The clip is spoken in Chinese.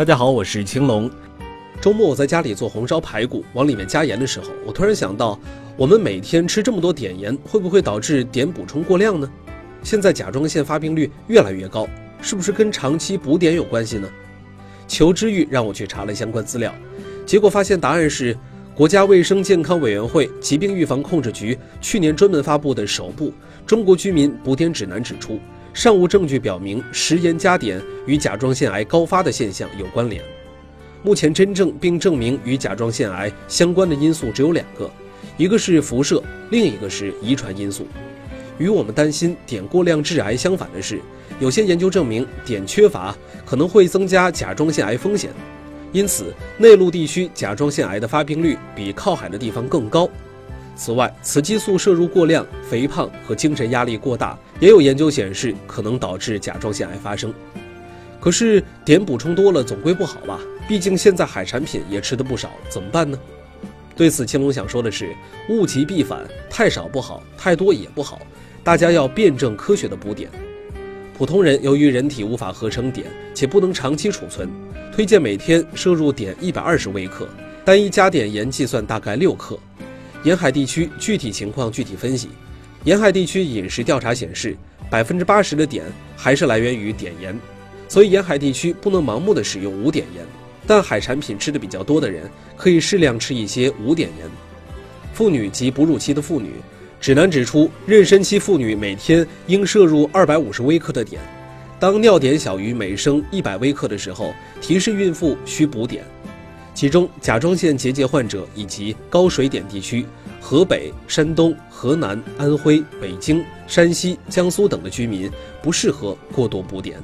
大家好，我是青龙。周末我在家里做红烧排骨，往里面加盐的时候，我突然想到，我们每天吃这么多碘盐，会不会导致碘补充过量呢？现在甲状腺发病率越来越高，是不是跟长期补碘有关系呢？求知欲让我去查了相关资料，结果发现答案是国家卫生健康委员会疾病预防控制局去年专门发布的首部《中国居民补碘指南》指出。尚无证据表明食盐加碘与甲状腺癌高发的现象有关联。目前真正并证明与甲状腺癌相关的因素只有两个，一个是辐射，另一个是遗传因素。与我们担心碘过量致癌相反的是，有些研究证明碘缺乏可能会增加甲状腺癌风险。因此，内陆地区甲状腺癌的发病率比靠海的地方更高。此外，雌激素摄入过量、肥胖和精神压力过大，也有研究显示可能导致甲状腺癌发生。可是碘补充多了总归不好吧？毕竟现在海产品也吃的不少，怎么办呢？对此，青龙想说的是，物极必反，太少不好，太多也不好，大家要辩证科学的补碘。普通人由于人体无法合成碘，且不能长期储存，推荐每天摄入碘一百二十微克，单一加碘盐计算大概六克。沿海地区具体情况具体分析。沿海地区饮食调查显示，百分之八十的碘还是来源于碘盐，所以沿海地区不能盲目的使用无碘盐。但海产品吃的比较多的人，可以适量吃一些无碘盐。妇女及哺乳期的妇女，指南指出，妊娠期妇女每天应摄入二百五十微克的碘。当尿碘小于每升一百微克的时候，提示孕妇需补碘。其中，甲状腺结节患者以及高水点地区，河北、山东、河南、安徽、北京、山西、江苏等的居民不适合过多补碘。